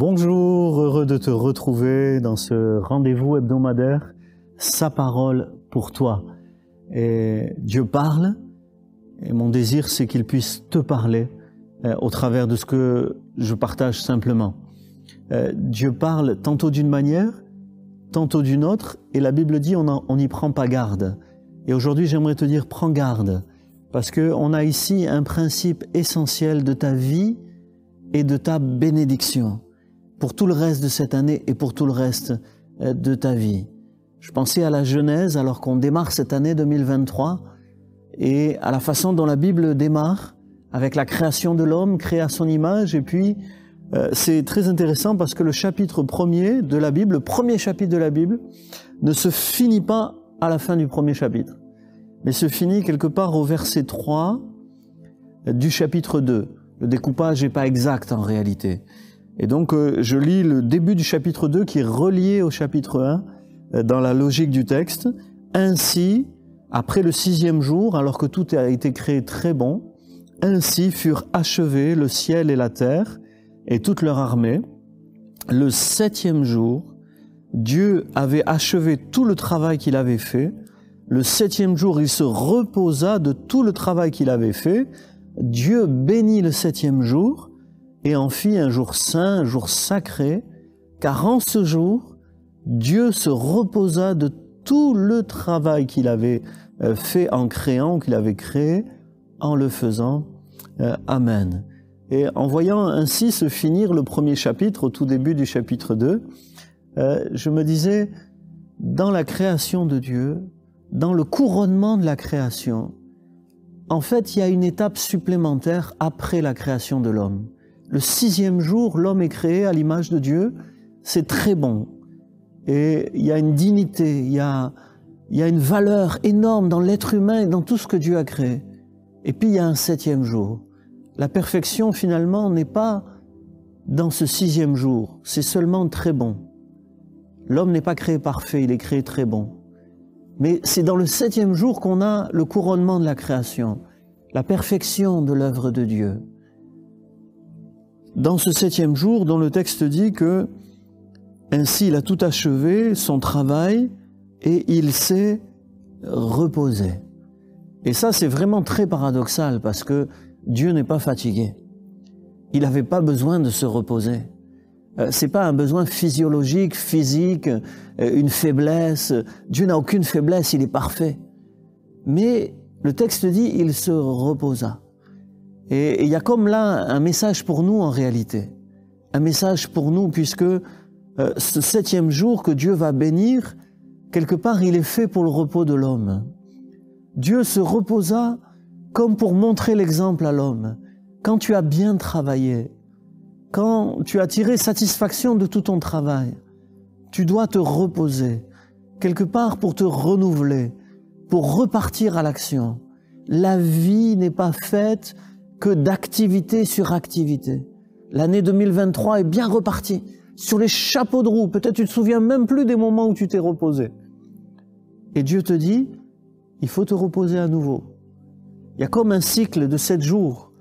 Bonjour, heureux de te retrouver dans ce rendez-vous hebdomadaire, Sa parole pour toi. Et Dieu parle, et mon désir c'est qu'il puisse te parler euh, au travers de ce que je partage simplement. Euh, Dieu parle tantôt d'une manière, tantôt d'une autre, et la Bible dit on n'y prend pas garde. Et aujourd'hui j'aimerais te dire prends garde, parce qu'on a ici un principe essentiel de ta vie et de ta bénédiction pour tout le reste de cette année et pour tout le reste euh, de ta vie. Je pensais à la Genèse alors qu'on démarre cette année 2023 et à la façon dont la Bible démarre avec la création de l'homme créé à son image et puis euh, c'est très intéressant parce que le chapitre premier de la Bible, le premier chapitre de la Bible, ne se finit pas à la fin du premier chapitre, mais se finit quelque part au verset 3 du chapitre 2. Le découpage n'est pas exact en réalité. Et donc, euh, je lis le début du chapitre 2 qui est relié au chapitre 1 euh, dans la logique du texte. Ainsi, après le sixième jour, alors que tout a été créé très bon, ainsi furent achevés le ciel et la terre et toute leur armée. Le septième jour, Dieu avait achevé tout le travail qu'il avait fait. Le septième jour, il se reposa de tout le travail qu'il avait fait. Dieu bénit le septième jour et en fit un jour saint, un jour sacré, car en ce jour, Dieu se reposa de tout le travail qu'il avait euh, fait en créant, qu'il avait créé, en le faisant. Euh, Amen. Et en voyant ainsi se finir le premier chapitre, au tout début du chapitre 2, euh, je me disais, dans la création de Dieu, dans le couronnement de la création, en fait, il y a une étape supplémentaire après la création de l'homme le sixième jour, l'homme est créé à l'image de Dieu. C'est très bon. Et il y a une dignité, il y a, une valeur énorme dans l'être humain et dans tout ce que Dieu a créé. Et puis il y a un septième jour. La perfection finalement n'est pas dans ce sixième jour, c'est seulement très bon. L'homme n'est pas créé parfait, il est créé très bon. Mais c'est dans le septième jour qu'on a le couronnement de la création, la perfection de l'œuvre de Dieu dans ce septième jour dont le texte dit que ainsi il a tout achevé, son travail, et il s'est reposé. Et ça, c'est vraiment très paradoxal parce que Dieu n'est pas fatigué. Il n'avait pas besoin de se reposer. Euh, c'est pas un besoin physiologique, physique, euh, une faiblesse. Dieu n'a aucune faiblesse, il est parfait. Mais le texte dit, il se reposa. Et il y a comme là un message pour nous en réalité. Un message pour nous puisque euh, ce septième jour que Dieu va bénir, quelque part il est fait pour le repos de l'homme. Dieu se reposa comme pour montrer l'exemple à l'homme. Quand tu as bien travaillé, quand tu as tiré satisfaction de tout ton travail, tu dois te reposer, quelque part pour te renouveler, pour repartir à l'action. La vie n'est pas faite que d'activité sur activité. L'année 2023 est bien repartie sur les chapeaux de roue. Peut-être tu te souviens même plus des moments où tu t'es reposé. Et Dieu te dit, il faut te reposer à nouveau. Il y a comme un cycle de sept jours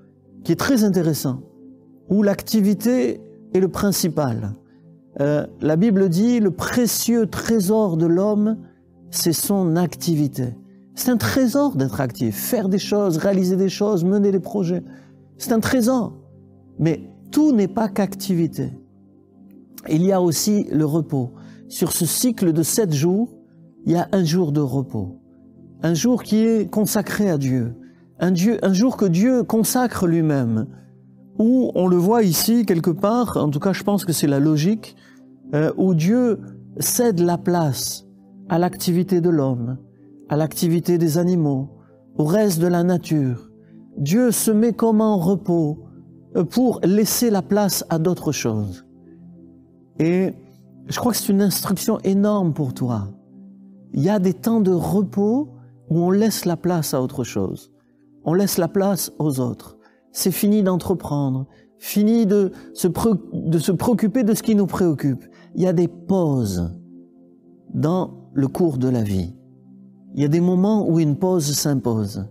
qui est très intéressant, où l'activité est le principal. Euh, la Bible dit, le précieux trésor de l'homme, c'est son activité. C'est un trésor d'être actif, faire des choses, réaliser des choses, mener des projets. C'est un trésor. Mais tout n'est pas qu'activité. Il y a aussi le repos. Sur ce cycle de sept jours, il y a un jour de repos. Un jour qui est consacré à Dieu. Un, jour que Dieu consacre lui-même. Où on le voit ici quelque part, en tout cas je pense que c'est la logique, euh, où Dieu cède la place à l'activité de l'homme à l'activité des animaux, au reste de la nature. Dieu se met comme en repos euh, pour laisser la place à d'autres choses. Et je crois que c'est une instruction énorme pour toi. Il y a des temps de repos où on laisse la place à autre chose. On laisse la place aux autres. C'est fini d'entreprendre, fini de se, de se préoccuper de ce qui nous préoccupe. Il y a des pauses dans le cours de la vie. Il y a des moments où une pause s'impose.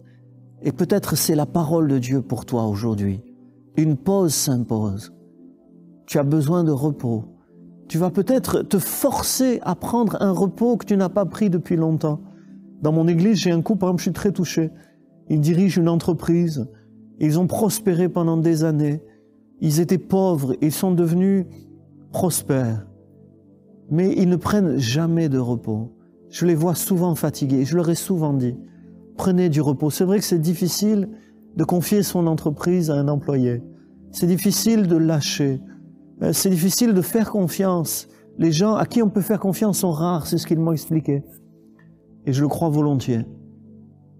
Et peut-être c'est la parole de Dieu pour toi aujourd'hui. Une pause s'impose. tu as besoin de repos. Tu vas peut-être te forcer à prendre un repos que tu n'as pas pris depuis longtemps. Dans mon église, j'ai un couple, par exemple, je suis très touché. Ils dirigent une entreprise. Ils ont prospéré pendant des années. Ils étaient pauvres. Ils sont devenus prospères. Mais ils ne prennent jamais de repos. Je les vois souvent fatigués. Je leur ai souvent dit, prenez du repos. C'est vrai que c'est difficile de confier son entreprise à un employé. C'est difficile de lâcher. Euh, c'est difficile de faire confiance. Les gens à qui on peut faire confiance sont rares, c'est ce qu'ils m'ont expliqué. Et je le crois volontiers.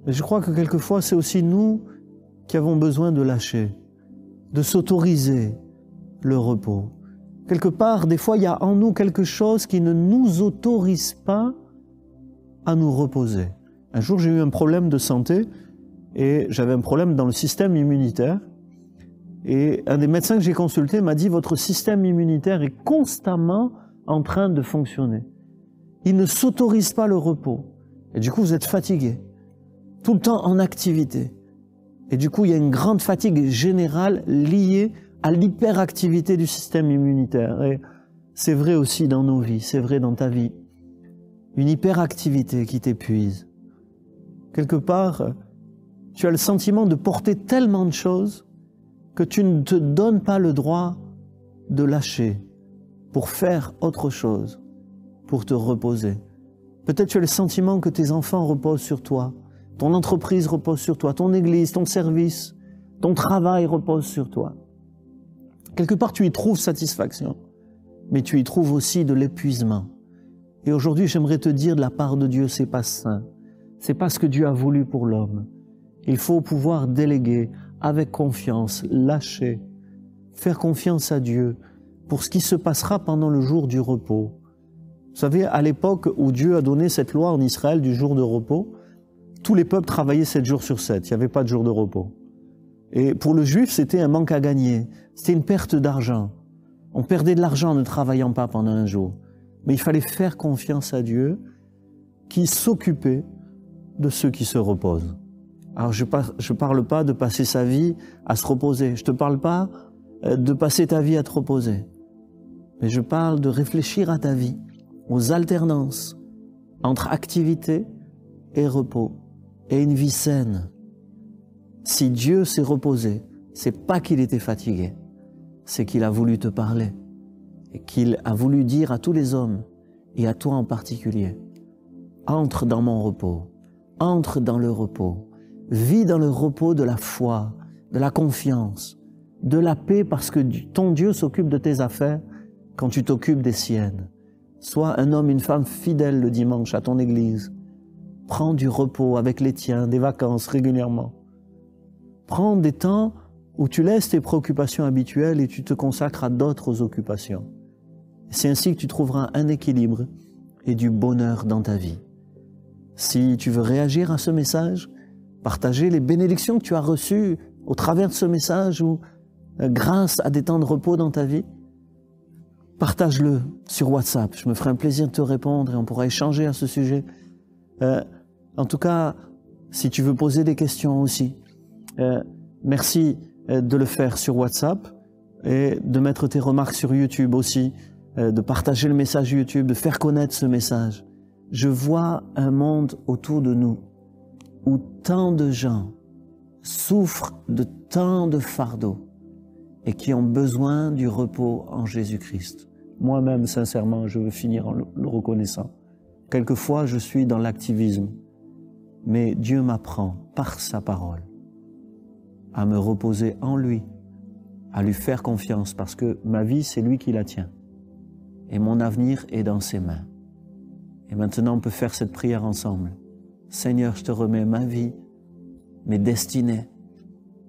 Mais je crois que quelquefois, c'est aussi nous qui avons besoin de lâcher, de s'autoriser le repos. Quelque part, des fois, il y a en nous quelque chose qui ne nous autorise pas à nous reposer. Un jour, j'ai eu un problème de santé et j'avais un problème dans le système immunitaire. Et un des médecins que j'ai consulté m'a dit, votre système immunitaire est constamment en train de fonctionner. Il ne s'autorise pas le repos. Et du coup, vous êtes fatigué, tout le temps en activité. Et du coup, il y a une grande fatigue générale liée à l'hyperactivité du système immunitaire. Et c'est vrai aussi dans nos vies, c'est vrai dans ta vie. Une hyperactivité qui t'épuise. Quelque part, tu as le sentiment de porter tellement de choses que tu ne te donnes pas le droit de lâcher pour faire autre chose, pour te reposer. Peut-être tu as le sentiment que tes enfants reposent sur toi, ton entreprise repose sur toi, ton église, ton service, ton travail repose sur toi. Quelque part, tu y trouves satisfaction, mais tu y trouves aussi de l'épuisement. Et aujourd'hui, j'aimerais te dire de la part de Dieu, c'est pas sain. C'est pas ce que Dieu a voulu pour l'homme. Il faut pouvoir déléguer avec confiance, lâcher, faire confiance à Dieu pour ce qui se passera pendant le jour du repos. Vous savez, à l'époque où Dieu a donné cette loi en Israël du jour de repos, tous les peuples travaillaient sept jours sur sept. Il n'y avait pas de jour de repos. Et pour le juif, c'était un manque à gagner. C'était une perte d'argent. On perdait de l'argent en ne travaillant pas pendant un jour. Mais il fallait faire confiance à Dieu qui s'occupait de ceux qui se reposent. Alors je ne parle pas de passer sa vie à se reposer. Je ne te parle pas euh, de passer ta vie à te reposer. Mais je parle de réfléchir à ta vie aux alternances entre activité et repos et une vie saine. Si Dieu s'est reposé, c'est pas qu'il était fatigué, c'est qu'il a voulu te parler qu'il a voulu dire à tous les hommes et à toi en particulier, entre dans mon repos, entre dans le repos, vis dans le repos de la foi, de la confiance, de la paix parce que ton Dieu s'occupe de tes affaires quand tu t'occupes des siennes. Sois un homme, une femme fidèle le dimanche à ton église. Prends du repos avec les tiens, des vacances régulièrement. Prends des temps où tu laisses tes préoccupations habituelles et tu te consacres à d'autres occupations. C'est ainsi que tu trouveras un équilibre et du bonheur dans ta vie. Si tu veux réagir à ce message, partager les bénédictions que tu as reçues au travers de ce message ou euh, grâce à des temps de repos dans ta vie, partage-le sur WhatsApp. Je me ferai un plaisir de te répondre et on pourra échanger à ce sujet. Euh, en tout cas, si tu veux poser des questions aussi, euh, merci de le faire sur WhatsApp et de mettre tes remarques sur YouTube aussi, de partager le message YouTube, de faire connaître ce message. Je vois un monde autour de nous où tant de gens souffrent de tant de fardeaux et qui ont besoin du repos en Jésus-Christ. Moi-même, sincèrement, je veux finir en le reconnaissant. Quelquefois, je suis dans l'activisme, mais Dieu m'apprend par sa parole à me reposer en lui, à lui faire confiance, parce que ma vie, c'est lui qui la tient. Et mon avenir est dans ses mains. Et maintenant, on peut faire cette prière ensemble. Seigneur, je te remets ma vie, mes destinées.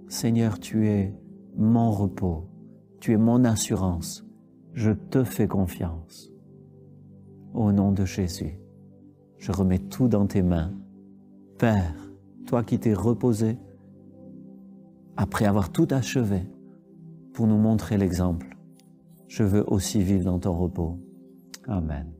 Seigneur, tu es mon repos, tu es mon assurance je te fais confiance. Au nom de Jésus, je remets tout dans tes mains. Père, toi qui t'es reposé, après avoir tout achevé, pour nous montrer l'exemple, je veux aussi vivre dans ton repos. Amen.